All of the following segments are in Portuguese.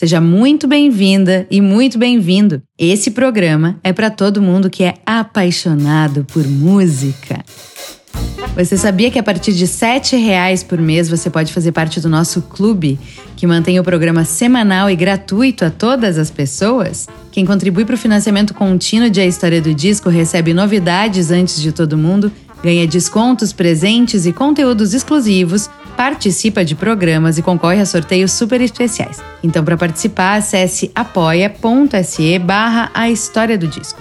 Seja muito bem-vinda e muito bem-vindo. Esse programa é para todo mundo que é apaixonado por música. Você sabia que a partir de R$ reais por mês você pode fazer parte do nosso clube, que mantém o programa semanal e gratuito a todas as pessoas? Quem contribui para o financiamento contínuo de A História do Disco recebe novidades antes de todo mundo, ganha descontos, presentes e conteúdos exclusivos participa de programas e concorre a sorteios super especiais. Então, para participar, acesse apoia.se barra a história do disco.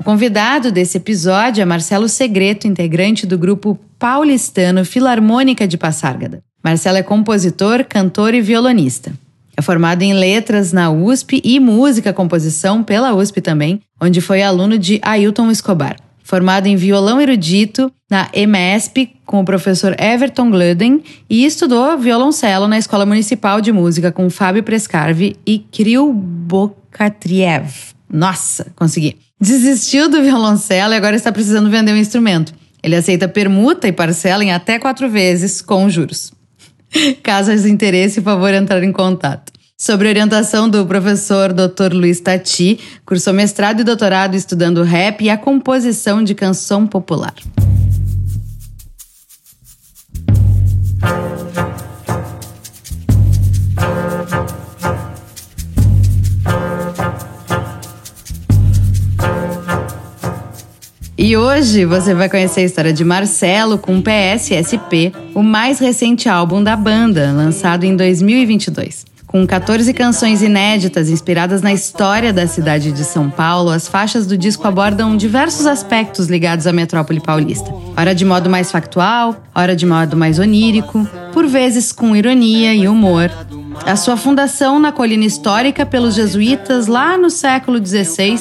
O convidado desse episódio é Marcelo Segreto, integrante do grupo paulistano Filarmônica de Passárgada. Marcelo é compositor, cantor e violonista. É formado em letras na USP e música composição pela USP também, onde foi aluno de Ailton Escobar formado em violão erudito na EMESP com o professor Everton Glöden e estudou violoncelo na Escola Municipal de Música com Fábio Prescarvi e Kirill Bokatriev. Nossa, consegui. Desistiu do violoncelo e agora está precisando vender um instrumento. Ele aceita permuta e parcela em até quatro vezes com juros. Caso haja interesse, por favor, entrar em contato sobre orientação do professor Dr. Luiz Tati, cursou mestrado e doutorado estudando rap e a composição de canção popular. E hoje você vai conhecer a história de Marcelo com PSSP, o mais recente álbum da banda, lançado em 2022. Com 14 canções inéditas inspiradas na história da cidade de São Paulo, as faixas do disco abordam diversos aspectos ligados à metrópole paulista. Ora de modo mais factual, ora de modo mais onírico, por vezes com ironia e humor. A sua fundação na colina histórica pelos jesuítas lá no século XVI,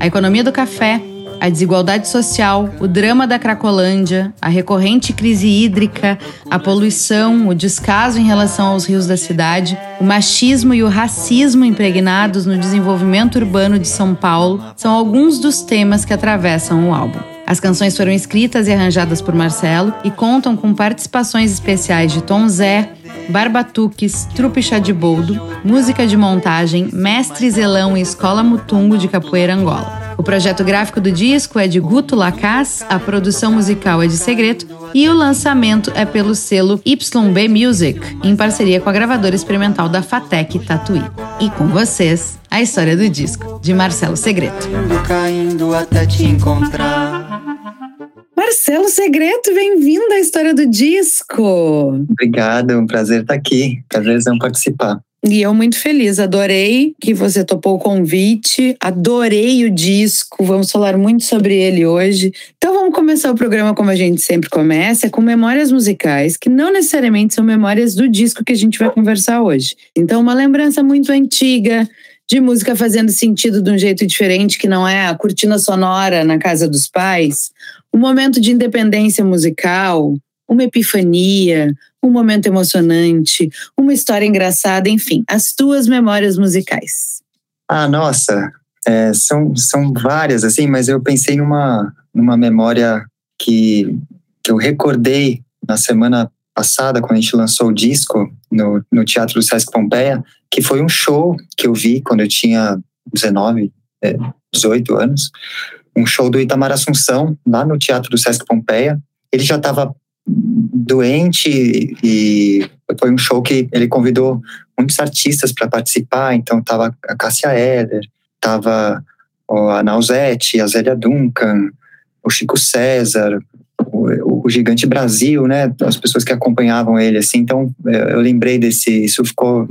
a economia do café, a desigualdade social, o drama da Cracolândia, a recorrente crise hídrica, a poluição, o descaso em relação aos rios da cidade, o machismo e o racismo impregnados no desenvolvimento urbano de São Paulo são alguns dos temas que atravessam o álbum. As canções foram escritas e arranjadas por Marcelo e contam com participações especiais de Tom Zé, Barbatuques, Trupe Chá de Boldo, Música de Montagem, Mestre Zelão e Escola Mutungo de Capoeira Angola. O projeto gráfico do disco é de Guto Lacaz, a produção musical é de Segredo e o lançamento é pelo selo YB Music, em parceria com a gravadora experimental da Fatec Tatuí. E com vocês, a história do disco, de Marcelo Segredo. Caindo até te encontrar. Marcelo Segredo, bem-vindo à história do disco. Obrigado, um prazer estar aqui. Prazerzão participar. E eu muito feliz, adorei que você topou o convite, adorei o disco, vamos falar muito sobre ele hoje. Então vamos começar o programa como a gente sempre começa, com memórias musicais, que não necessariamente são memórias do disco que a gente vai conversar hoje. Então uma lembrança muito antiga, de música fazendo sentido de um jeito diferente, que não é a cortina sonora na casa dos pais, um momento de independência musical, uma epifania, um momento emocionante, uma história engraçada, enfim, as tuas memórias musicais. Ah, nossa, é, são, são várias, assim, mas eu pensei numa, numa memória que, que eu recordei na semana passada, quando a gente lançou o disco no, no Teatro do Sesc Pompeia, que foi um show que eu vi quando eu tinha 19, é, 18 anos, um show do Itamar Assunção, lá no Teatro do Sesc Pompeia. Ele já estava doente e foi um show que ele convidou muitos artistas para participar, então tava a Cássia Eder, tava a Nausete, a Zélia Duncan, o Chico César, o, o, Gigante Brasil, né, as pessoas que acompanhavam ele, assim, então eu lembrei desse, isso ficou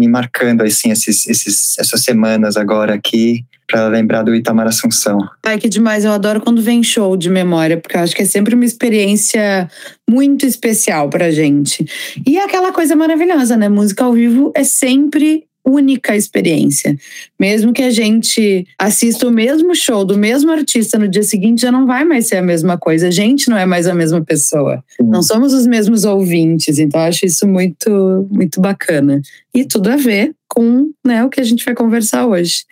me marcando, assim, esses, esses, essas semanas agora aqui, para lembrar do Itamar Assunção. Ai, que demais. Eu adoro quando vem show de memória, porque eu acho que é sempre uma experiência muito especial pra gente. E é aquela coisa maravilhosa, né? Música ao vivo é sempre única experiência. Mesmo que a gente assista o mesmo show do mesmo artista no dia seguinte, já não vai mais ser a mesma coisa. A gente não é mais a mesma pessoa. Não somos os mesmos ouvintes. Então, acho isso muito, muito bacana. E tudo a ver com né, o que a gente vai conversar hoje.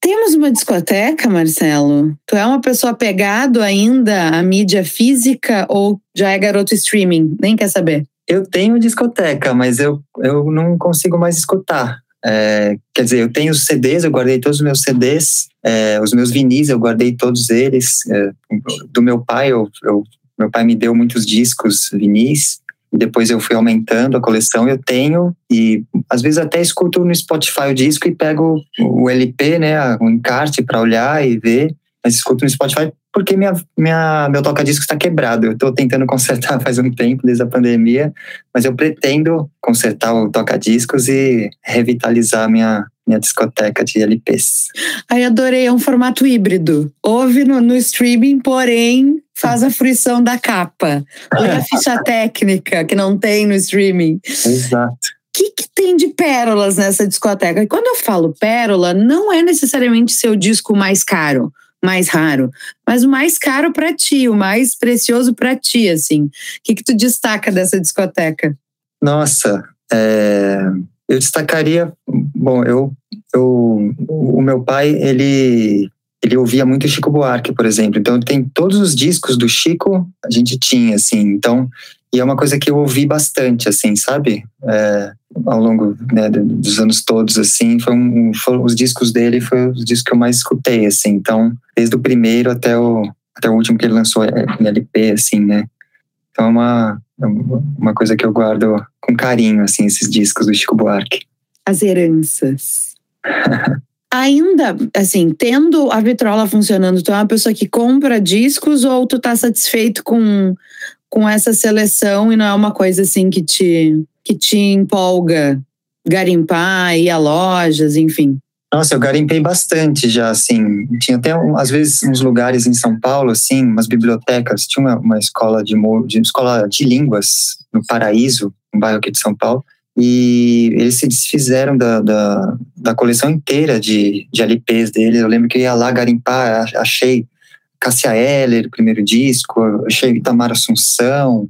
Temos uma discoteca, Marcelo? Tu é uma pessoa pegado ainda à mídia física ou já é garoto streaming? Nem quer saber? Eu tenho discoteca, mas eu, eu não consigo mais escutar. É, quer dizer, eu tenho os CDs, eu guardei todos os meus CDs, é, os meus vinis, eu guardei todos eles. É, do meu pai, eu, eu, meu pai me deu muitos discos vinis, e depois eu fui aumentando a coleção. Eu tenho, e às vezes até escuto no Spotify o disco e pego o LP, né, o encarte para olhar e ver, mas escuto no Spotify porque minha, minha, meu toca-disco está quebrado. Eu estou tentando consertar faz um tempo, desde a pandemia, mas eu pretendo consertar o toca-discos e revitalizar minha, minha discoteca de LPs. Ai, adorei, é um formato híbrido. Ouve no, no streaming, porém faz a fruição da capa. Olha a ficha técnica que não tem no streaming. Exato. O que, que tem de pérolas nessa discoteca? E quando eu falo pérola, não é necessariamente seu disco mais caro mais raro, mas o mais caro para ti, o mais precioso para ti, assim. O que, que tu destaca dessa discoteca? Nossa, é, eu destacaria, bom, eu, eu, o meu pai, ele ele ouvia muito Chico Buarque, por exemplo. Então tem todos os discos do Chico, a gente tinha assim. Então e é uma coisa que eu ouvi bastante, assim, sabe? É, ao longo né, dos anos todos, assim, foi um, foram os discos dele foi os discos que eu mais escutei, assim. Então, desde o primeiro até o, até o último que ele lançou é, em LP, assim, né? Então, é uma, é uma coisa que eu guardo com carinho, assim, esses discos do Chico Buarque. As heranças. Ainda, assim, tendo a vitrola funcionando, tu é uma pessoa que compra discos ou tu tá satisfeito com com essa seleção e não é uma coisa assim que te, que te empolga garimpar, ir a lojas, enfim? Nossa, eu garimpei bastante já, assim. Tinha até, às vezes, uns lugares em São Paulo, assim, umas bibliotecas. Tinha uma, uma escola de, de escola de línguas no Paraíso, um bairro aqui de São Paulo. E eles se desfizeram da, da, da coleção inteira de, de LPs deles. Eu lembro que eu ia lá garimpar, achei Cássia Eller, primeiro disco, achei Itamar Assunção,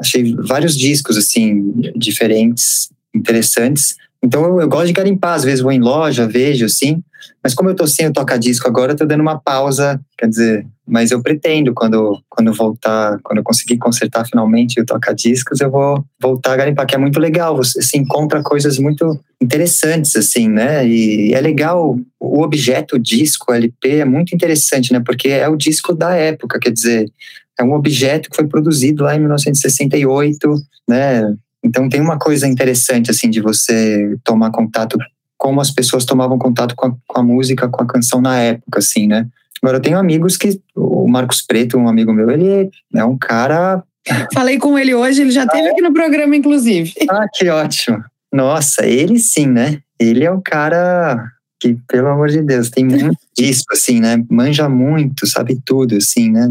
achei vários discos, assim, diferentes, interessantes. Então eu, eu, gosto de garimpar, às vezes vou em loja, vejo, assim, mas como eu tô sem o toca-disco agora, eu tô dando uma pausa, quer dizer, mas eu pretendo, quando, quando voltar, quando eu conseguir consertar finalmente o toca-discos, eu vou voltar a garimpar, que é muito legal, você se encontra coisas muito interessantes, assim, né? E é legal, o objeto, o disco, o LP, é muito interessante, né? Porque é o disco da época, quer dizer, é um objeto que foi produzido lá em 1968, né? Então tem uma coisa interessante, assim, de você tomar contato como as pessoas tomavam contato com a, com a música, com a canção na época, assim, né? Agora, eu tenho amigos que. O Marcos Preto, um amigo meu, ele é um cara. Falei com ele hoje, ele já esteve aqui no programa, inclusive. Ah, que ótimo. Nossa, ele sim, né? Ele é um cara que, pelo amor de Deus, tem muito disco, assim, né? Manja muito, sabe tudo, assim, né?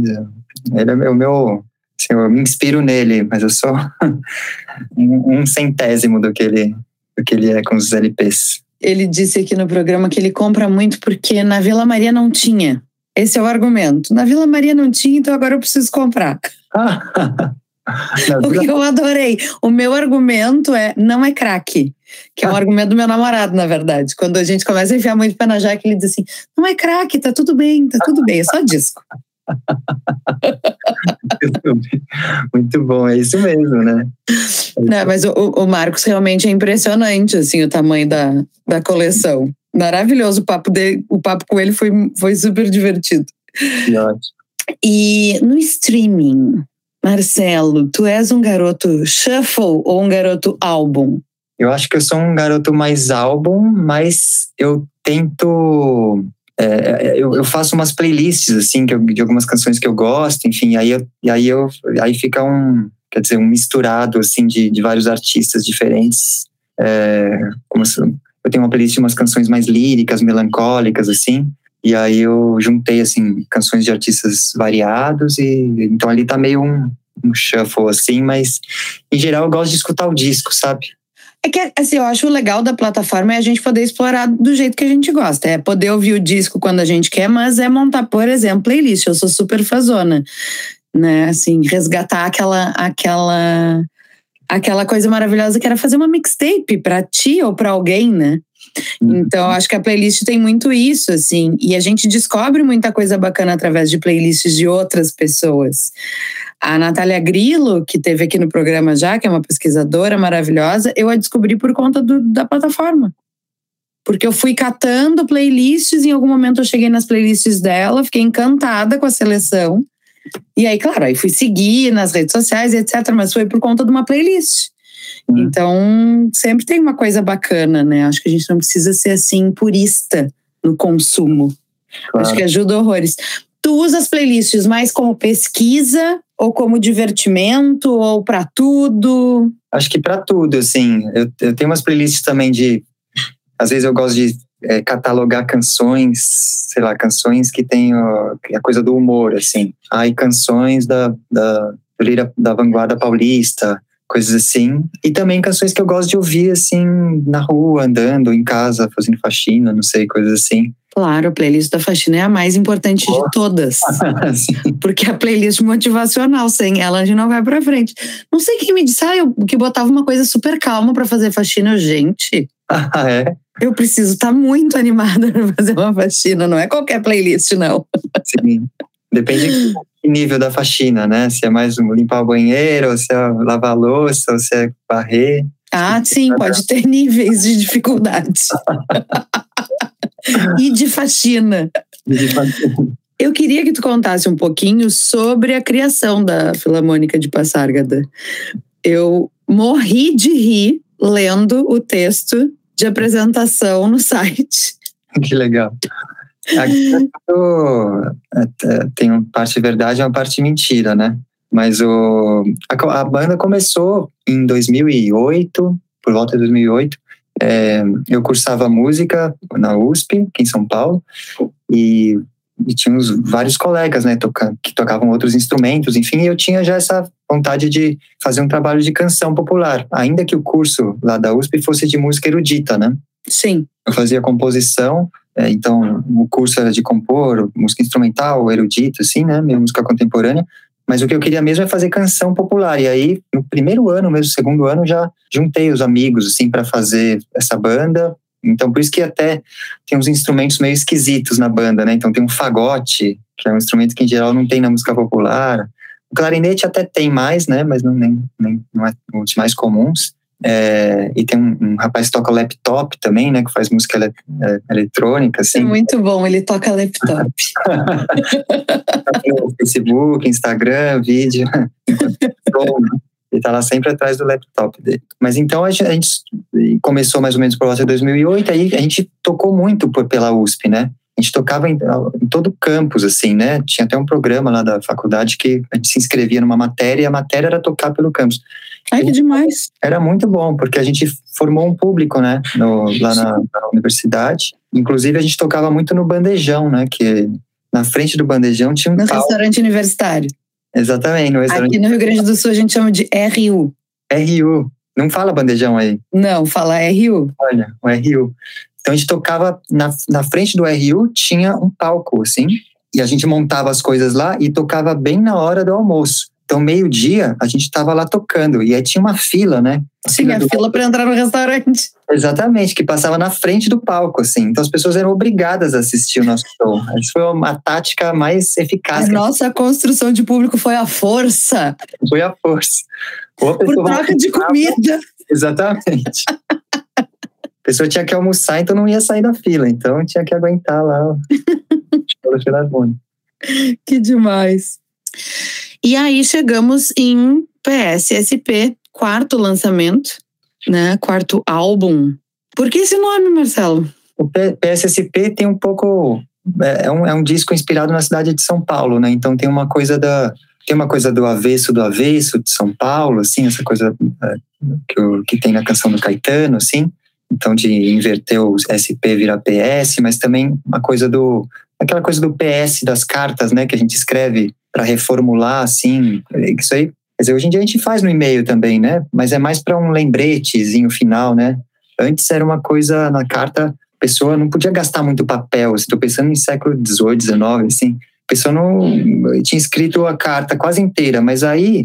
Ele é o meu. Assim, eu me inspiro nele, mas eu sou um, um centésimo do que, ele, do que ele é com os LPs. Ele disse aqui no programa que ele compra muito porque na Vila Maria não tinha. Esse é o argumento. Na Vila Maria não tinha, então agora eu preciso comprar. o que eu adorei. O meu argumento é não é craque, que é um argumento do meu namorado, na verdade. Quando a gente começa a enfiar muito pé na jaca, ele diz assim: não é craque, tá tudo bem, tá tudo bem, é só disco. Muito bom, é isso mesmo, né? Não, mas o, o Marcos realmente é impressionante, assim, o tamanho da, da coleção. Maravilhoso o papo dele, o papo com ele foi, foi super divertido. Que ótimo. E no streaming, Marcelo, tu és um garoto shuffle ou um garoto álbum? Eu acho que eu sou um garoto mais álbum, mas eu tento é, é, eu, eu, faço umas playlists assim eu, de algumas canções que eu gosto, enfim, aí eu, aí eu aí fica um quer dizer um misturado assim de, de vários artistas diferentes. É, como se, eu tenho uma playlist de umas canções mais líricas, melancólicas assim, e aí eu juntei assim canções de artistas variados e então ali tá meio um, um shuffle assim, mas em geral eu gosto de escutar o disco, sabe? É que, assim, eu acho o legal da plataforma é a gente poder explorar do jeito que a gente gosta. É poder ouvir o disco quando a gente quer, mas é montar, por exemplo, playlist. Eu sou super fazona, né? Assim, resgatar aquela, aquela, aquela coisa maravilhosa que era fazer uma mixtape para ti ou para alguém, né? Uhum. Então, acho que a playlist tem muito isso, assim, e a gente descobre muita coisa bacana através de playlists de outras pessoas. A Natália Grillo, que teve aqui no programa já, que é uma pesquisadora maravilhosa, eu a descobri por conta do, da plataforma. Porque eu fui catando playlists, em algum momento eu cheguei nas playlists dela, fiquei encantada com a seleção. E aí, claro, aí fui seguir nas redes sociais, etc., mas foi por conta de uma playlist. Uhum. Então, sempre tem uma coisa bacana, né? Acho que a gente não precisa ser assim purista no consumo. Claro. Acho que ajuda horrores. Tu usa as playlists mais como pesquisa ou como divertimento ou para tudo? Acho que para tudo, assim. Eu, eu, tenho umas playlists também de. Às vezes eu gosto de é, catalogar canções, sei lá, canções que tem ó, a coisa do humor, assim. Aí canções da, da, da vanguarda paulista, coisas assim. E também canções que eu gosto de ouvir, assim, na rua, andando, em casa, fazendo faxina, não sei, coisas assim. Claro, a playlist da faxina é a mais importante oh. de todas. porque a playlist motivacional, sem ela a gente não vai pra frente. Não sei quem me disse, ah, eu que botava uma coisa super calma para fazer faxina. Gente, ah, é? eu preciso estar tá muito animada para fazer uma faxina, não é qualquer playlist, não. Sim. Depende nível da faxina, né? Se é mais limpar o banheiro, ou se é lavar a louça, ou se é varrer. Ah, sim, pode ter níveis de dificuldade. e de faxina. de faxina. Eu queria que tu contasse um pouquinho sobre a criação da Filarmônica de Passárgada. Eu morri de rir lendo o texto de apresentação no site. Que legal. Aqui tem uma parte verdade e uma parte mentira, né? Mas o, a, a, banda começou em 2008, por volta de 2008. É, eu cursava música na USP, aqui em São Paulo, e, e tínhamos vários colegas, né, toca, que tocavam outros instrumentos, enfim, eu tinha já essa vontade de fazer um trabalho de canção popular, ainda que o curso lá da USP fosse de música erudita, né? Sim. Eu fazia composição, é, então o curso era de compor, música instrumental, erudita, assim, né, minha música contemporânea, mas o que eu queria mesmo é fazer canção popular. E aí, no primeiro ano, mesmo segundo ano, já juntei os amigos assim para fazer essa banda. Então, por isso que até tem uns instrumentos meio esquisitos na banda, né? Então, tem um fagote, que é um instrumento que em geral não tem na música popular. O clarinete até tem mais, né? Mas não, nem, nem, não é um dos mais comuns. É, e tem um, um, rapaz que toca laptop também, né? Que faz música ele, é, eletrônica, assim. É muito bom, ele toca laptop. Facebook, Instagram, vídeo. ele tá lá sempre atrás do laptop dele. Mas então a gente, a gente começou mais ou menos por volta de 2008, aí a gente tocou muito por, pela USP, né? a gente tocava em, em, todo o campus, assim, né? Tinha até um programa lá da faculdade que a gente se inscrevia numa matéria e a matéria era tocar pelo campus. Ai, que demais! Era muito bom, porque a gente formou um público, né? No, lá na, na, universidade. Inclusive, a gente tocava muito no bandejão, né? Que na frente do bandejão tinha um. No palco. restaurante universitário. Exatamente, no restaurante. Aqui no Rio Grande do Sul a gente chama de RU. RU. Não fala bandejão aí? Não, fala RU. Olha, o RU. Então a gente tocava na, na frente do RU, tinha um palco, assim, e a gente montava as coisas lá e tocava bem na hora do almoço. Então, meio-dia, a gente estava lá tocando. E aí tinha uma fila, né? A Sim, fila a fila para entrar no restaurante. Exatamente, que passava na frente do palco, assim. Então, as pessoas eram obrigadas a assistir o nosso show. Isso foi uma tática mais eficaz. A nossa construção de público foi a força. Foi a força. Por troca de comida. Exatamente pessoa tinha que almoçar, então não ia sair da fila. Então tinha que aguentar lá filarmônica. Que demais. E aí chegamos em PSSP, quarto lançamento, né? Quarto álbum. Por que esse nome, Marcelo? O PSSP tem um pouco. É, é um, é um disco inspirado na cidade de São Paulo, né? Então tem uma coisa da. Tem uma coisa do avesso do avesso de São Paulo, assim, essa coisa é, que, que tem na canção do Caetano, assim então de inverter o SP virar PS, mas também uma coisa do aquela coisa do PS das cartas, né, que a gente escreve para reformular assim, isso aí hoje em dia a gente faz no e-mail também, né? Mas é mais para um lembretezinho final, né? Antes era uma coisa na carta, a pessoa não podia gastar muito papel. Estou pensando em século XVIII, XIX, assim. A pessoa não tinha escrito a carta quase inteira, mas aí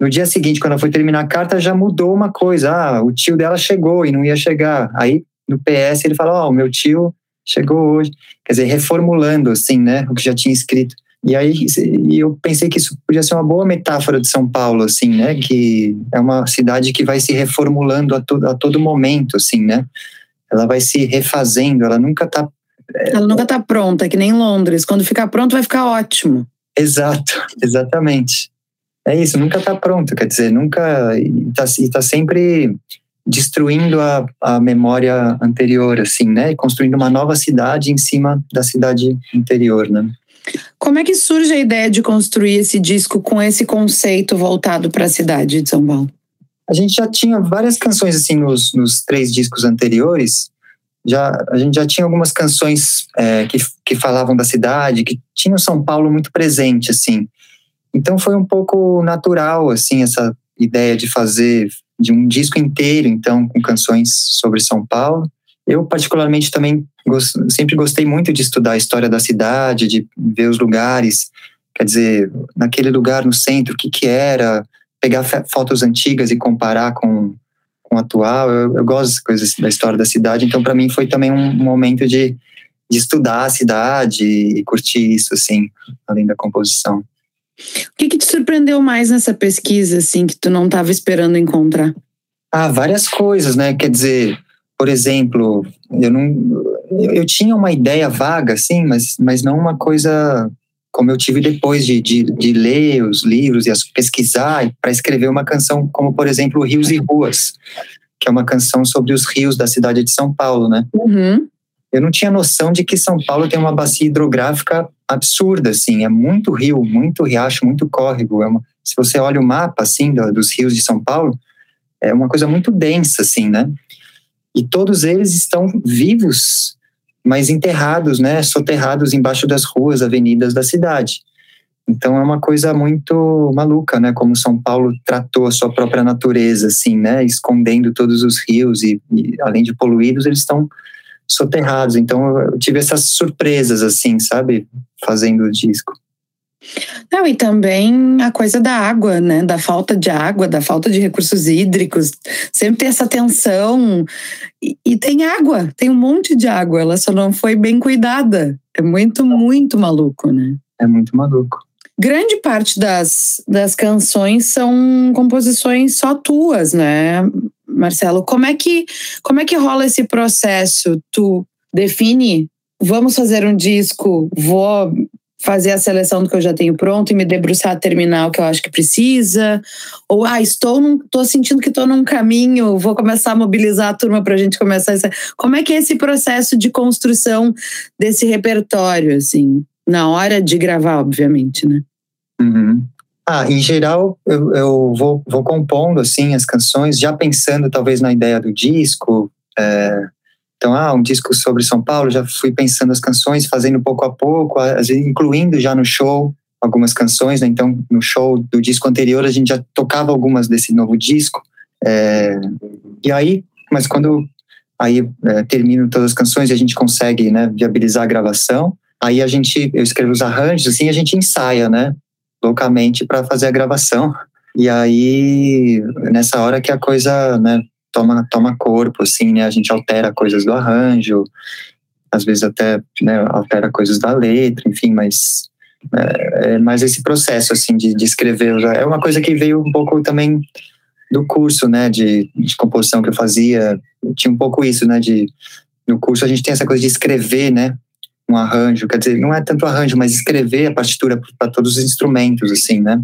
no dia seguinte, quando ela foi terminar a carta, já mudou uma coisa. Ah, o tio dela chegou e não ia chegar. Aí no PS ele falou: Ó, oh, o meu tio chegou hoje. Quer dizer, reformulando, assim, né, o que já tinha escrito. E aí eu pensei que isso podia ser uma boa metáfora de São Paulo, assim, né? Que é uma cidade que vai se reformulando a todo, a todo momento, assim, né? Ela vai se refazendo, ela nunca está é, ela nunca está pronta, que nem Londres. Quando ficar pronto, vai ficar ótimo. Exato, exatamente. É isso, nunca está pronto, quer dizer, nunca. está tá sempre destruindo a, a memória anterior, assim, né? E construindo uma nova cidade em cima da cidade anterior, né? Como é que surge a ideia de construir esse disco com esse conceito voltado para a cidade de São Paulo? A gente já tinha várias canções assim nos, nos três discos anteriores. Já a gente já tinha algumas canções é, que, que falavam da cidade, que tinham São Paulo muito presente assim. Então foi um pouco natural assim essa ideia de fazer de um disco inteiro, então com canções sobre São Paulo. Eu particularmente também sempre gostei muito de estudar a história da cidade, de ver os lugares, quer dizer, naquele lugar no centro, o que, que era, pegar fotos antigas e comparar com, com o atual. Eu, eu gosto das coisas da história da cidade, então para mim foi também um momento de, de estudar a cidade e curtir isso, assim, além da composição. O que, que te surpreendeu mais nessa pesquisa, assim, que tu não estava esperando encontrar? Ah, várias coisas, né? Quer dizer, por exemplo, eu não eu tinha uma ideia vaga assim, mas mas não uma coisa como eu tive depois de, de, de ler os livros e pesquisar para escrever uma canção como por exemplo Rios e Ruas, que é uma canção sobre os rios da cidade de São Paulo, né? Uhum. Eu não tinha noção de que São Paulo tem uma bacia hidrográfica absurda, assim, é muito rio, muito riacho, muito córrego. É uma, se você olha o mapa assim dos rios de São Paulo, é uma coisa muito densa, assim, né? E todos eles estão vivos, mas enterrados, né, soterrados embaixo das ruas, avenidas da cidade. Então é uma coisa muito maluca, né, como São Paulo tratou a sua própria natureza, assim, né, escondendo todos os rios e, e além de poluídos, eles estão soterrados. Então eu tive essas surpresas, assim, sabe, fazendo o disco. Não, e também a coisa da água, né? Da falta de água, da falta de recursos hídricos. Sempre tem essa tensão. E, e, tem água, tem um monte de água, ela só não foi bem cuidada. É muito, muito maluco, né? É muito maluco. Grande parte das, das canções são composições só tuas, né, Marcelo? Como é que, como é que rola esse processo? Tu define vamos fazer um disco, vou fazer a seleção do que eu já tenho pronto e me debruçar a terminar o que eu acho que precisa. Ou, ah, estou, num, estou sentindo que estou num caminho, vou começar a mobilizar a turma para a gente começar. Essa... Como é que é esse processo de construção desse repertório, assim, na hora de gravar, obviamente, né? Uhum. Ah, em geral, eu, eu vou, vou compondo, assim, as canções, já pensando talvez na ideia do disco, é, então, ah, um disco sobre São Paulo, já fui pensando as canções, fazendo pouco a pouco, incluindo já no show algumas canções, né? Então, no show do disco anterior, a gente já tocava algumas desse novo disco. É, e aí, mas quando aí é, termino todas as canções e a gente consegue, né, viabilizar a gravação, aí a gente, eu escrevo os arranjos, assim, a gente ensaia, né, loucamente para fazer a gravação. E aí, nessa hora que a coisa, né, toma, toma corpo, assim, né? A gente altera coisas do arranjo, às vezes até né, altera coisas da letra, enfim, mas é, é mais esse processo, assim, de, de escrever. É uma coisa que veio um pouco também do curso, né, de, de composição que eu fazia. Tinha um pouco isso, né, de no curso a gente tem essa coisa de escrever, né, um arranjo, quer dizer, não é tanto arranjo, mas escrever a partitura para todos os instrumentos, assim, né?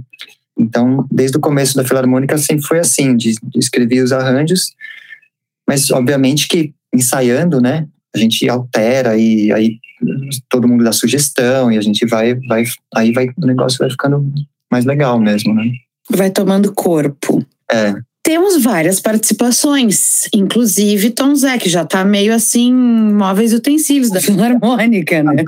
Então, desde o começo da Filarmônica sempre foi assim, de, de escrever os arranjos, mas obviamente que ensaiando, né, a gente altera e aí todo mundo dá sugestão e a gente vai, vai, aí vai, o negócio vai ficando mais legal mesmo, né? Vai tomando corpo. É. Temos várias participações, inclusive Tom Zé, que já tá meio assim, móveis e utensílios da Filarmônica, né?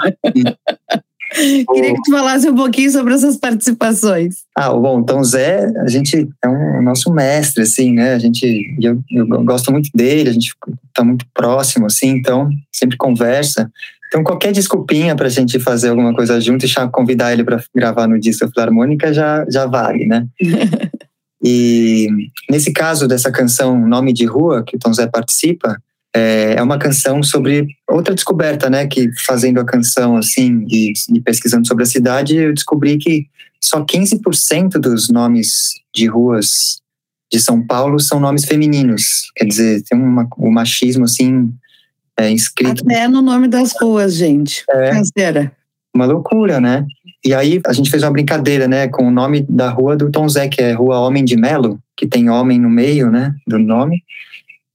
Queria que tu falasse um pouquinho sobre essas participações. Ah, bom, então o Zé, a gente é um nosso mestre, assim, né? A gente, eu, eu gosto muito dele, a gente tá muito próximo, assim, então sempre conversa. Então, qualquer desculpinha para a gente fazer alguma coisa junto e convidar ele para gravar no disco Filarmônica já, já vale, né? e nesse caso dessa canção Nome de Rua, que o Tom Zé participa, é, é uma canção sobre outra descoberta, né? Que fazendo a canção assim e, e pesquisando sobre a cidade, eu descobri que só 15% dos nomes de ruas de São Paulo são nomes femininos. Quer dizer, tem uma, um machismo assim é, inscrito. Até no nome das ruas, gente. É. Canseira. Uma loucura, né? E aí a gente fez uma brincadeira, né, com o nome da rua do Tom Zé, que é Rua Homem de Melo, que tem homem no meio, né, do nome.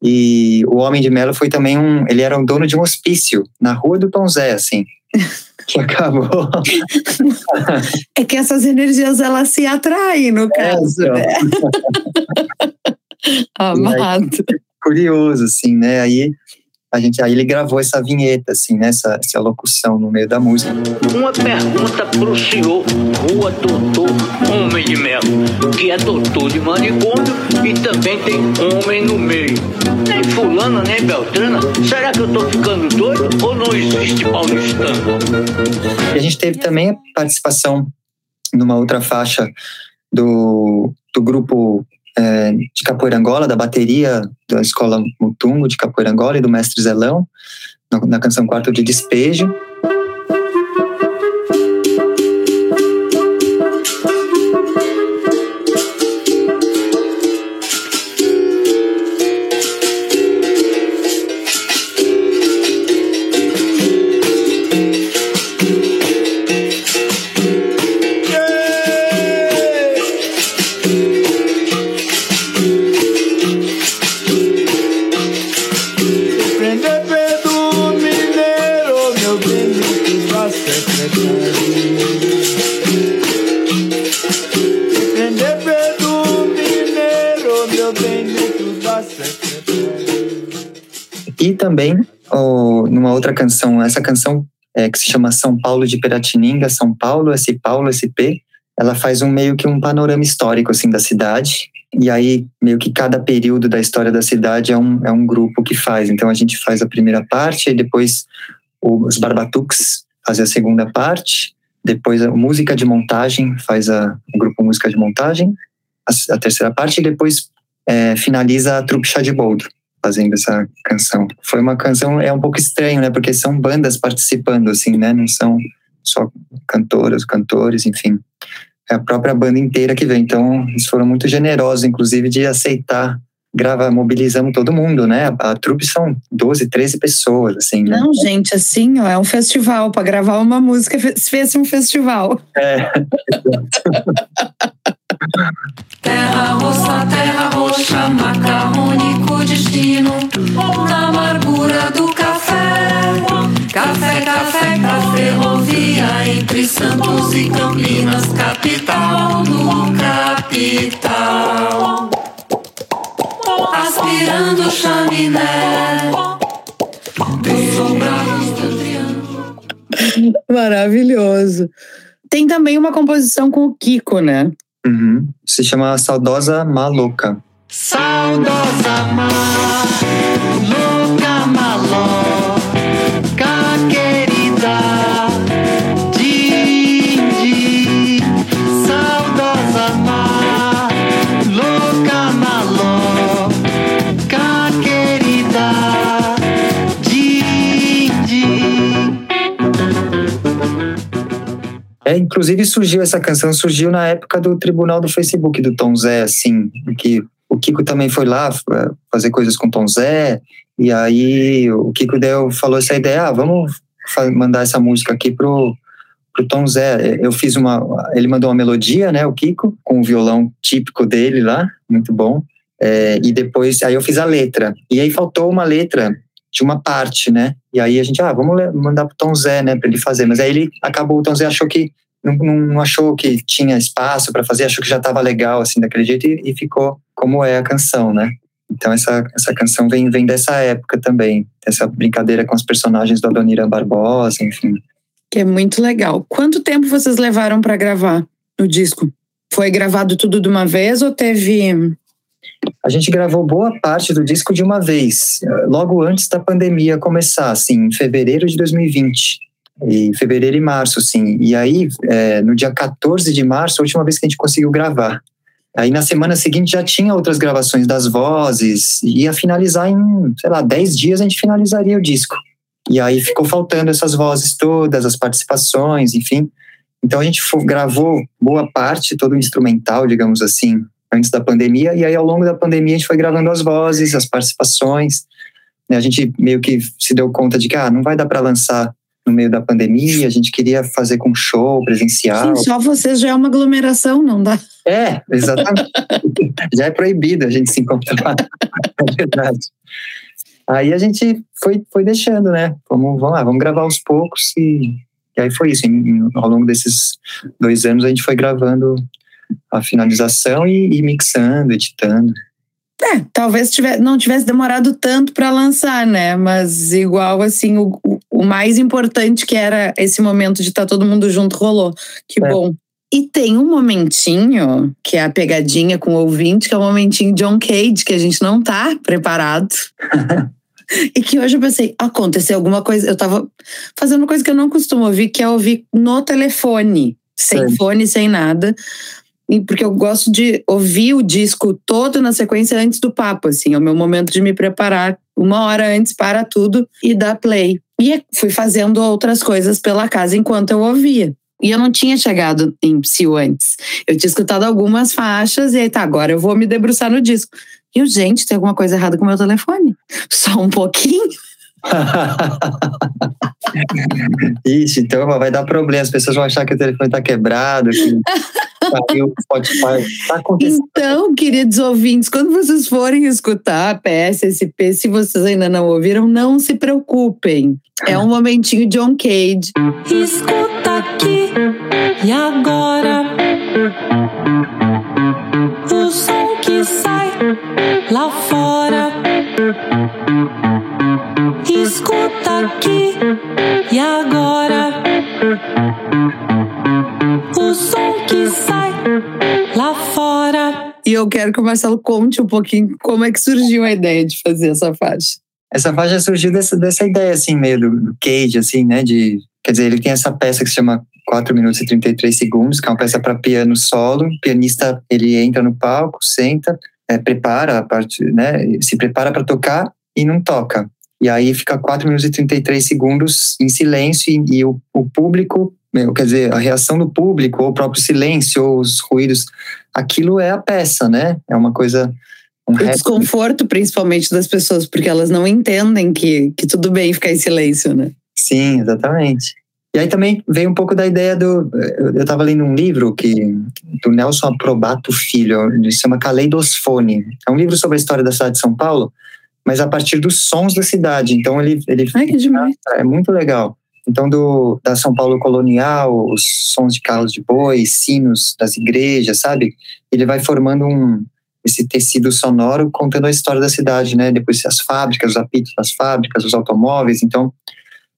E o Homem de Melo foi também um. Ele era um dono de um hospício na rua do Tom Zé, assim. que acabou. é que essas energias elas se atraem, no é, caso, então. né? Amado. Curioso, assim, né? Aí a gente aí ele gravou essa vinheta assim nessa essa locução no meio da música. Uma pergunta pro senhor Rua Doutor Homem de Melo que é doutor de manicômio e também tem homem no meio. Nem fulana nem beltrana? Será que eu tô ficando doido ou não existe paulistano? E a gente teve também a participação numa outra faixa do, do grupo é, de Capoeira Angola, da bateria da Escola Mutungo de Capoeira Angola e do Mestre Zelão, na canção Quarto de Despejo. Canção, essa canção é, que se chama São Paulo de Piratininga, São Paulo, S. Paulo, SP, ela faz um meio que um panorama histórico assim da cidade e aí meio que cada período da história da cidade é um, é um grupo que faz então a gente faz a primeira parte e depois os Barbatuques fazem a segunda parte depois a música de montagem faz a, o grupo música de montagem a, a terceira parte e depois é, finaliza a trupe chá de boldo fazendo essa canção. Foi uma canção, é um pouco estranho, né? Porque são bandas participando, assim, né? Não são só cantoras, cantores, enfim. É a própria banda inteira que vem. Então, eles foram muito generosos, inclusive, de aceitar gravar, mobilizamos todo mundo, né? A, a trupe são 12, 13 pessoas, assim, né? Não, gente, assim, ó, é um festival. Para gravar uma música, fez um festival. É. terra roça, terra roxa, macarrônico destino, na amargura do café. Café, café, café, ferrovia entre Santos e Campinas, capital do capital aspirando chaminé dos sobrados do. Maravilhoso. Tem também uma composição com o Kiko, né? Uhum. Se chama Saudosa Maluca. Saudosa Maluca É, inclusive surgiu essa canção, surgiu na época do Tribunal do Facebook do Tom Zé, assim, que o Kiko também foi lá fazer coisas com o Tom Zé, e aí o Kiko deu, falou essa ideia, ah, vamos mandar essa música aqui pro, pro Tom Zé. Eu fiz uma, ele mandou uma melodia, né, o Kiko, com o violão típico dele lá, muito bom, é, e depois, aí eu fiz a letra, e aí faltou uma letra de uma parte, né? E aí a gente, ah, vamos mandar pro Tom Zé, né, para ele fazer. Mas aí ele acabou, o Tom Zé achou que não, não achou que tinha espaço para fazer, achou que já estava legal assim daquele jeito e, e, ficou como é a canção, né? Então essa essa canção vem vem dessa época também, essa brincadeira com os personagens do Adoniran Barbosa, enfim. Que é muito legal. Quanto tempo vocês levaram para gravar o disco? Foi gravado tudo de uma vez ou teve. A gente gravou boa parte do disco de uma vez, logo antes da pandemia começar, assim, em fevereiro de 2020. Em fevereiro e março, sim. E aí, é, no dia 14 de março, a última vez que a gente conseguiu gravar. Aí na semana seguinte já tinha outras gravações das vozes, ia finalizar em, sei lá, 10 dias a gente finalizaria o disco. E aí ficou faltando essas vozes todas, as participações, enfim. Então a gente gravou boa parte, todo o instrumental, digamos assim, antes da pandemia, e aí ao longo da pandemia a gente foi gravando as vozes, as participações. Né? A gente meio que se deu conta de que ah, não vai dar para lançar no meio da pandemia, a gente queria fazer com show presencial. Sim, só vocês já é uma aglomeração, não dá? É, exatamente. já é proibido a gente se encontrar. é verdade. Aí a gente foi, foi deixando, né? Vamos, vamos lá, vamos gravar aos poucos e, e aí foi isso. Em, ao longo desses dois anos a gente foi gravando a finalização e, e mixando, editando. É, talvez tivesse, não tivesse demorado tanto para lançar, né? Mas igual assim, o, o mais importante que era esse momento de estar tá todo mundo junto rolou. Que é. bom. E tem um momentinho, que é a pegadinha com o ouvinte, que é o momentinho John Cage, que a gente não tá preparado. e que hoje eu pensei, aconteceu alguma coisa. Eu tava fazendo uma coisa que eu não costumo ouvir, que é ouvir no telefone, sem Sim. fone, sem nada porque eu gosto de ouvir o disco todo na sequência antes do papo, assim, é o meu momento de me preparar uma hora antes para tudo e dar play. E fui fazendo outras coisas pela casa enquanto eu ouvia. E eu não tinha chegado em Psyu antes. Eu tinha escutado algumas faixas e aí tá, agora eu vou me debruçar no disco. E eu, gente, tem alguma coisa errada com o meu telefone? Só um pouquinho. Ixi, então vai dar problema. As pessoas vão achar que o telefone está quebrado, que caiu Spotify. Tá então, queridos ouvintes, quando vocês forem escutar a PSSP, se vocês ainda não ouviram, não se preocupem. É um momentinho John Cage. Escuta aqui e agora. O som que sai lá fora. Escuta aqui e agora. O som que sai lá fora. E eu quero que o Marcelo conte um pouquinho como é que surgiu a ideia de fazer essa faixa. Essa faixa surgiu dessa, dessa ideia, assim, meio do, Cage, assim, né? De, quer dizer, ele tem essa peça que se chama 4 minutos e 33 segundos, que é uma peça para piano solo. O pianista, ele entra no palco, senta, é, prepara a parte, né? Se prepara para tocar e não toca. E aí fica 4 minutos e 33 segundos em silêncio e, e o, o, público, quer dizer, a reação do público, ou o próprio silêncio, ou os ruídos, aquilo é a peça, né? É uma coisa. Um o desconforto, principalmente das pessoas, porque elas não entendem que, que tudo bem ficar em silêncio, né? Sim, exatamente. E aí também veio um pouco da ideia do. Eu estava lendo um livro que, do Nelson Aprobato Filho, ele se chama Caleidosfone. É um livro sobre a história da cidade de São Paulo mas a partir dos sons da cidade. Então ele, ele Ai, que demais. é muito legal. Então do da São Paulo colonial, os sons de carros de boi, sinos das igrejas, sabe? Ele vai formando um esse tecido sonoro contando a história da cidade, né? Depois as fábricas, os apitos das fábricas, os automóveis. Então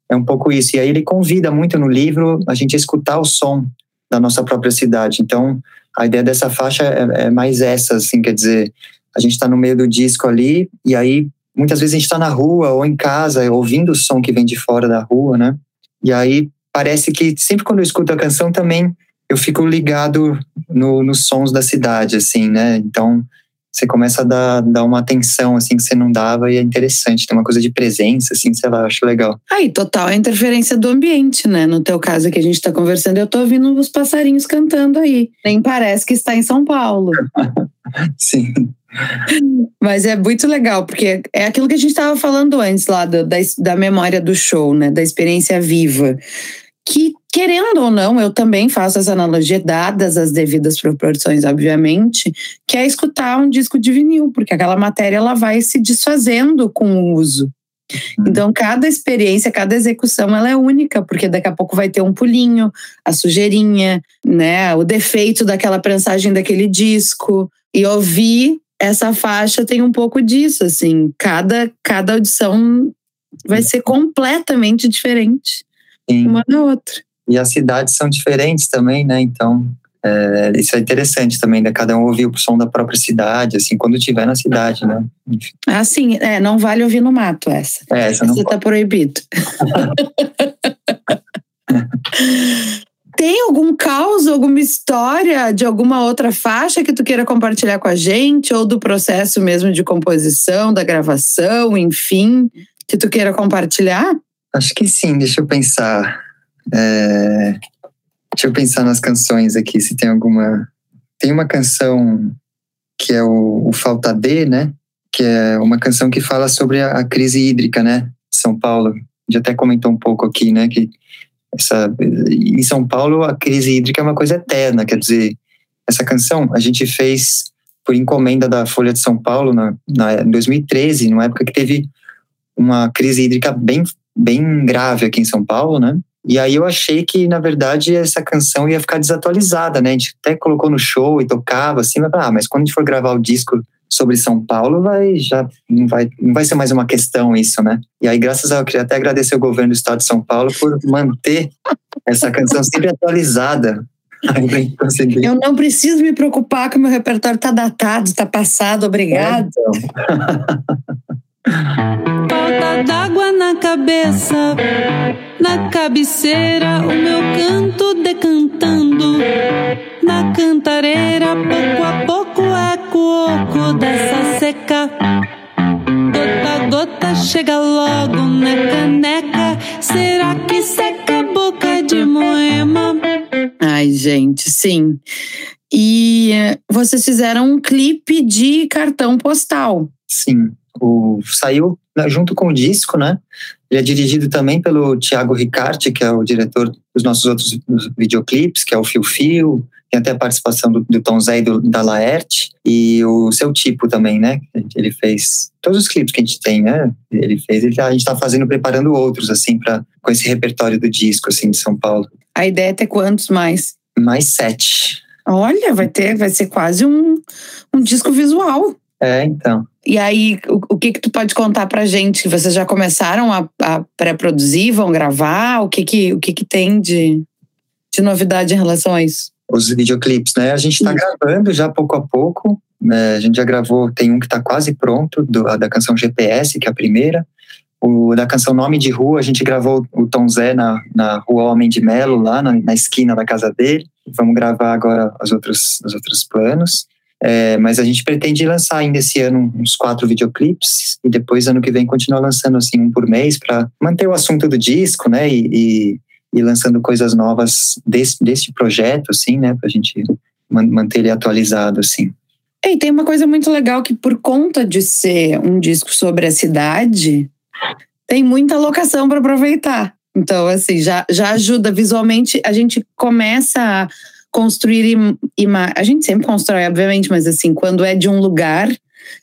é um pouco isso. E aí ele convida muito no livro a gente a escutar o som da nossa própria cidade. Então a ideia dessa faixa é, é mais essa, assim, quer dizer, a gente está no meio do disco ali e aí muitas vezes a gente está na rua ou em casa ouvindo o som que vem de fora da rua, né? E aí parece que sempre quando eu escuto a canção também eu fico ligado no, nos sons da cidade, assim, né? Então você começa a dar, dar uma atenção, assim, que você não dava e é interessante. Tem uma coisa de presença, assim, sei lá, acho legal. Aí, total a interferência do ambiente, né? No teu caso que a gente tá conversando, eu tô ouvindo os passarinhos cantando aí. Nem parece que está em São Paulo. Sim. Mas é muito legal, porque é aquilo que a gente estava falando antes lá da, da, da memória do show, né? Da experiência viva. Que, querendo ou não, eu também faço essa analogia, dadas as devidas proporções, obviamente, que é escutar um disco de vinil, porque aquela matéria ela vai se desfazendo com o uso. Uhum. Então, cada experiência, cada execução, ela é única, porque daqui a pouco vai ter um pulinho, a sujeirinha, né, o defeito daquela prensagem daquele disco. E ouvir essa faixa tem um pouco disso, assim, cada, cada audição vai ser completamente diferente Sim. uma da outra. e as cidades são diferentes também, né? Então, é, isso é interessante também, né? Cada um ouvir o som da própria cidade, assim, quando estiver na cidade, né? Enfim. Ah, sim, é, não vale ouvir no mato essa. É, essa não Essa tá proibido. Tem algum caos, alguma história de alguma outra faixa que tu queira compartilhar com a gente, ou do processo mesmo de composição, da gravação, enfim, que tu queira compartilhar? Acho que sim, deixa eu pensar. É, Deixa eu pensar nas canções aqui, se tem alguma. Tem uma canção que é o, o Falta D, né? Que é uma canção que fala sobre a, a crise hídrica, né? De São Paulo. A gente até comentou um pouco aqui, né? Que essa, em São Paulo a crise hídrica é uma coisa eterna, quer dizer, essa canção a gente fez por encomenda da Folha de São Paulo na, na, em 2013, numa época que teve uma crise hídrica bem, bem grave aqui em São Paulo, né? E aí eu achei que, na verdade, essa canção ia ficar desatualizada, né? A gente até colocou no show e tocava assim, mas, ah, mas quando a gente for gravar o disco sobre São Paulo, vai já não vai, não vai ser mais uma questão isso, né? E aí, graças a eu queria até agradecer o governo do estado de São Paulo por manter essa canção sempre atualizada. Eu não preciso me preocupar que o meu repertório tá datado, tá passado, obrigado. Falta d'água na cabeça, na cabeceira, o meu canto decantando. Na cantareira, pouco a pouco eco oco dessa seca. Gota a gota chega logo na caneca. Será que seca a boca de moema? Ai, gente, sim. E eh, vocês fizeram um clipe de cartão postal. Sim, o, saiu né, junto com o disco, né? Ele é dirigido também pelo Thiago Ricarte, que é o diretor dos nossos outros videoclipes, que é o Fio Fio, tem até a participação do, do Tom Zé e do, da Laerte, e o seu tipo também, né? Ele fez todos os clipes que a gente tem, né? Ele fez, ele, a gente está fazendo, preparando outros, assim, pra, com esse repertório do disco, assim, de São Paulo. A ideia é ter quantos mais? Mais sete. Olha, vai ter, vai ser quase um, um disco visual. É, então. E aí, o, o que que tu pode contar pra gente? Vocês já começaram a, a pré-produzir, vão gravar? O que que, o que, que tem de, de novidade em relação a isso? Os videoclipes, né? A gente está Isso. gravando já pouco a pouco. né? A gente já gravou, tem um que está quase pronto, do, a da canção GPS, que é a primeira. O da canção Nome de Rua, a gente gravou o Tom Zé na, na Rua Homem de Melo, lá na, na esquina da casa dele. Vamos gravar agora os outros, os outros planos. É, mas a gente pretende lançar ainda esse ano uns quatro videoclipes e depois ano que vem continuar lançando assim um por mês para manter o assunto do disco, né? E, e, e lançando coisas novas desse, desse projeto, assim, né? Pra gente man- manter ele atualizado, assim. E tem uma coisa muito legal que, por conta de ser um disco sobre a cidade, tem muita locação para aproveitar. Então, assim, já, já ajuda visualmente. A gente começa a construir im- ima- A gente sempre constrói, obviamente, mas assim, quando é de um lugar,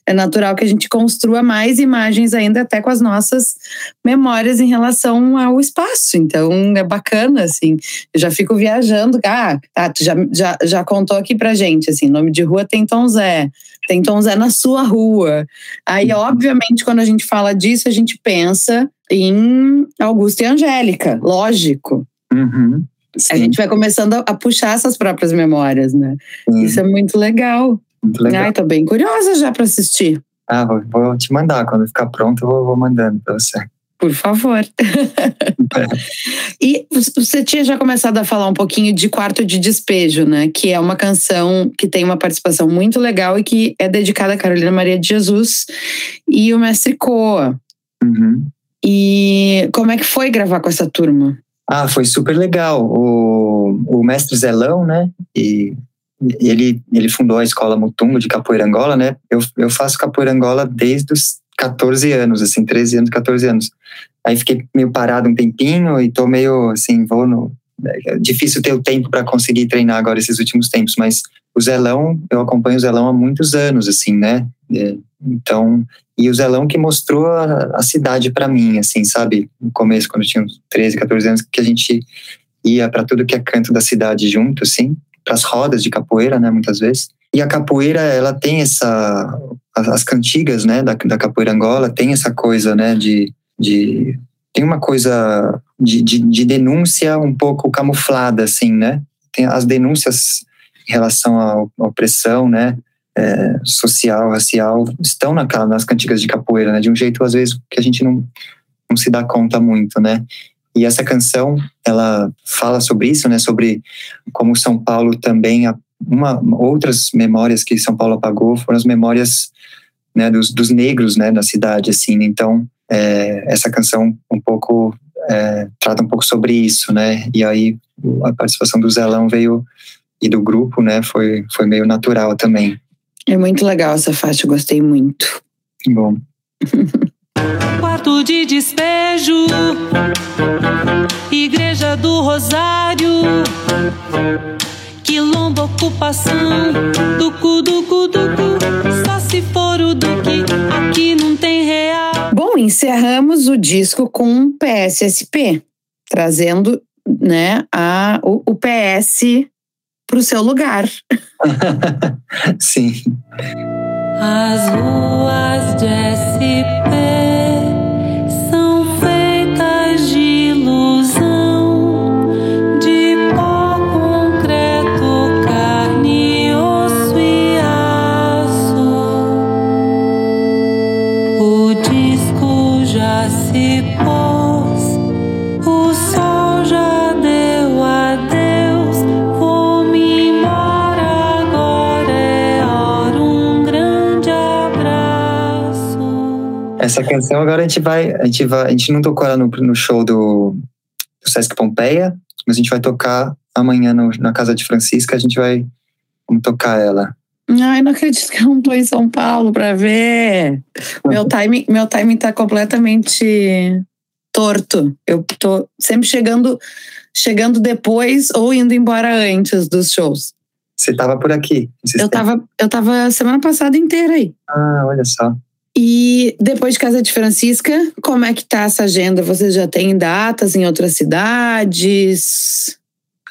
é natural que a gente construa mais imagens ainda, até com as nossas memórias em relação ao espaço. Então, é bacana, assim. Eu já fico viajando. Ah, tá, tu já, já, já contou aqui pra gente, assim, nome de rua tem Tom Zé. Tem Tom Zé na sua rua. Aí, obviamente, quando a gente fala disso, a gente pensa em Augusto e Angélica, lógico. Uhum. A gente vai começando a, a puxar essas próprias memórias, né? sim, Isso é muito legal. muito legal. Ai, tô bem curiosa já pra assistir. Ah, vou, vou te mandar. Quando ficar pronto, eu vou, vou mandando pra você. Por favor. e você tinha já começado a falar um pouquinho de Quarto de Despejo, né? Que é uma canção que tem uma participação muito legal e que é dedicada a Carolina Maria de Jesus e o mestre Coa. Uhum. E como é que foi gravar com essa turma? Ah, foi super legal. O, o mestre Zelão, né? E ele, ele fundou a escola Mutungo de Capoeira Angola, né? Eu, eu faço Capoeira Angola desde os 14 anos, assim, 13 anos, 14 anos. Aí fiquei meio parado um tempinho e tô meio assim, vou no. É difícil ter o tempo para conseguir treinar agora esses últimos tempos, mas o Zelão, eu acompanho o Zelão há muitos anos, assim, né? É, Então, e o Zelão que mostrou a, a cidade para mim, assim, sabe? No começo, quando eu tinha uns 13, 14 anos, que a gente ia para tudo que é canto da cidade junto, assim, para as rodas de capoeira, né, muitas vezes. E a capoeira, ela tem essa as, as cantigas, né, da, da capoeira Angola, tem essa coisa, né, de, de tem uma coisa de, de, de denúncia um pouco camuflada, assim, né? Tem as denúncias em relação à opressão, né? É, social, racial, estão na, nas cantigas de capoeira, né? De um jeito, às vezes, que a gente não, não se dá conta muito, né? E essa canção, ela fala sobre isso, né? Sobre como São Paulo também, uma, outras memórias que São Paulo apagou foram as memórias né, dos, dos negros, né, da cidade, assim. Então, é, essa canção um pouco é, trata um pouco sobre isso, né? E aí a participação do Zelão veio e do grupo, né? Foi foi meio natural também. É muito legal essa faixa, gostei muito. Bom. Quarto de despejo, Igreja do Rosário, Quilombo, ocupação, ducu, ducu, ducu, só se for o duque, aqui não tem real. Bom, encerramos o disco com PSSP, trazendo né, a, o, o PS para o seu lugar. Sim. As ruas de SP Essa canção agora a gente vai. A gente, vai, a gente não tocou ela no, no show do, do Sesc Pompeia, mas a gente vai tocar amanhã no- na casa de Francisca, a gente vai vamos tocar ela. Ai, não acredito que eu não tô em São Paulo para ver. Meu timing, meu timing tá completamente torto. Eu tô sempre chegando chegando depois ou indo embora antes dos shows. Você estava por aqui. Eu tava, eu tava semana passada inteira aí. Ah, olha só. E depois de Casa de Francisca, como é que tá essa agenda? Vocês já têm datas em outras cidades?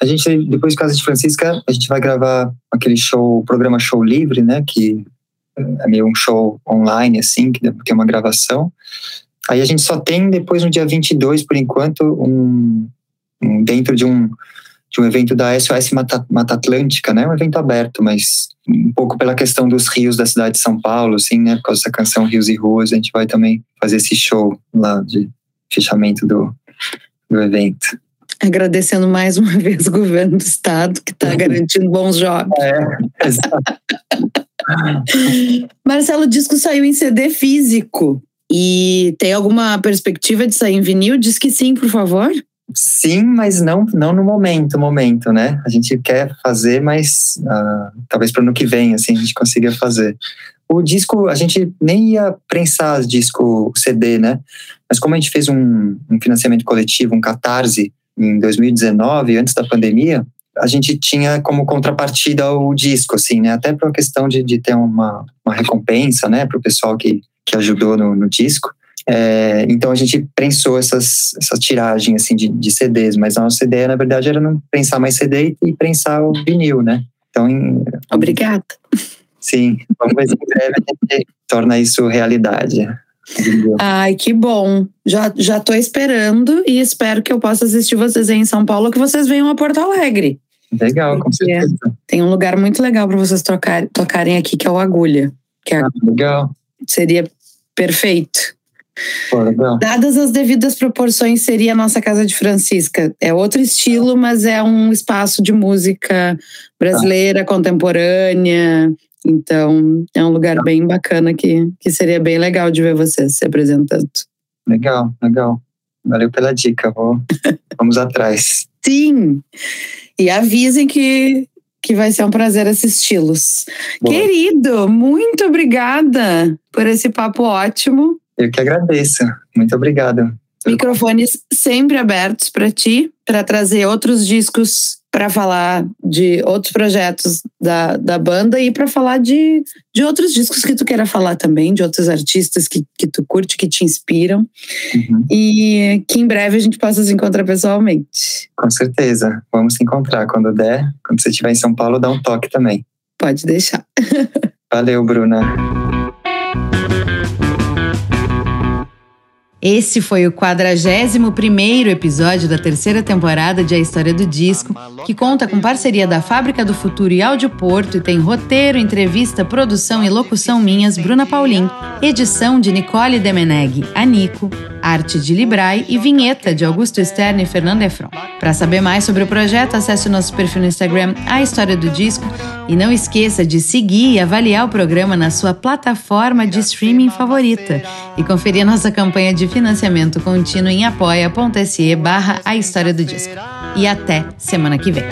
A gente, depois de Casa de Francisca, a gente vai gravar aquele show, o programa Show Livre, né? Que é meio um show online, assim, que tem uma gravação. Aí a gente só tem depois no dia 22, por enquanto, um, um dentro de um, de um evento da SOS Mata, Mata Atlântica, né? Um evento aberto, mas um pouco pela questão dos rios da cidade de São Paulo, assim, né? Por causa dessa canção Rios e Ruas, a gente vai também fazer esse show lá de fechamento do, do evento. Agradecendo mais uma vez o governo do estado, que está garantindo bons jobs. É, exato. Marcelo, o disco saiu em CD físico. E tem alguma perspectiva de sair em vinil? Diz que sim, por favor. Sim, mas não, não no momento, momento, né? A gente quer fazer, mas ah, talvez para o ano que vem, assim, a gente consiga fazer. O disco, a gente nem ia prensar disco CD, né? Mas como a gente fez um, um financiamento coletivo, um catarse, em 2019, antes da pandemia, a gente tinha como contrapartida o disco, assim, né? Até para a questão de, de ter uma, uma recompensa, né? Para o pessoal que, que ajudou no, no disco. É, então a gente prensou essas, essa tiragem assim de, de CDs, mas a nossa ideia na verdade era não prensar mais CD e, e prensar o vinil, né? Então, em- Obrigada. sim, vamos ver se em breve a gente torna isso realidade. Ai, que bom. Já, já tô esperando e espero que eu possa assistir vocês aí em São Paulo, que vocês venham a Porto Alegre. Legal, com É. certeza. Tem um lugar muito legal para vocês trocar, tocarem aqui, que é o Agulha. Que é- Ah, legal, seria perfeito. Dadas as devidas proporções, seria a nossa Casa de Francisca. É outro estilo, mas é um espaço de música brasileira, contemporânea. Então, é um lugar bem bacana que, que seria bem legal de ver vocês se apresentando. Legal, legal. Valeu pela dica, vou, vamos atrás. Sim! E avisem que, que vai ser um prazer assisti-los. Querido, muito obrigada por esse papo ótimo. Eu que agradeço. Muito obrigado. Microfones sempre abertos para ti, para trazer outros discos para falar de outros projetos da, da banda e para falar de, de outros discos que tu queira falar também, de outros artistas que, que tu curte, que te inspiram. Uhum, E que em breve a gente possa se encontrar pessoalmente. com certeza. Vamos se encontrar quando der. Quando você estiver em São Paulo, dá um toque também. Pode deixar. Valeu, Bruna. Esse foi o 41º episódio da terceira temporada de A História do Disco, que conta com parceria da Fábrica do Futuro e Áudio Porto e tem roteiro, entrevista, produção e locução minhas, Bruna Paulin, edição de Nicole Demeneg, Anico, arte de Librai e vinheta de Augusto Stern e Fernando Efron. Para saber mais sobre o projeto, acesse o nosso perfil no Instagram, A História do Disco, e não esqueça de seguir e avaliar o programa na sua plataforma de streaming favorita e conferir nossa campanha de financiamento contínuo em apoia.se barra A História do Disco. E até semana que vem.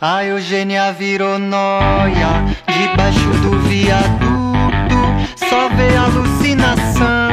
A Eugênia virou noia Debaixo do viaduto Só vê alucinação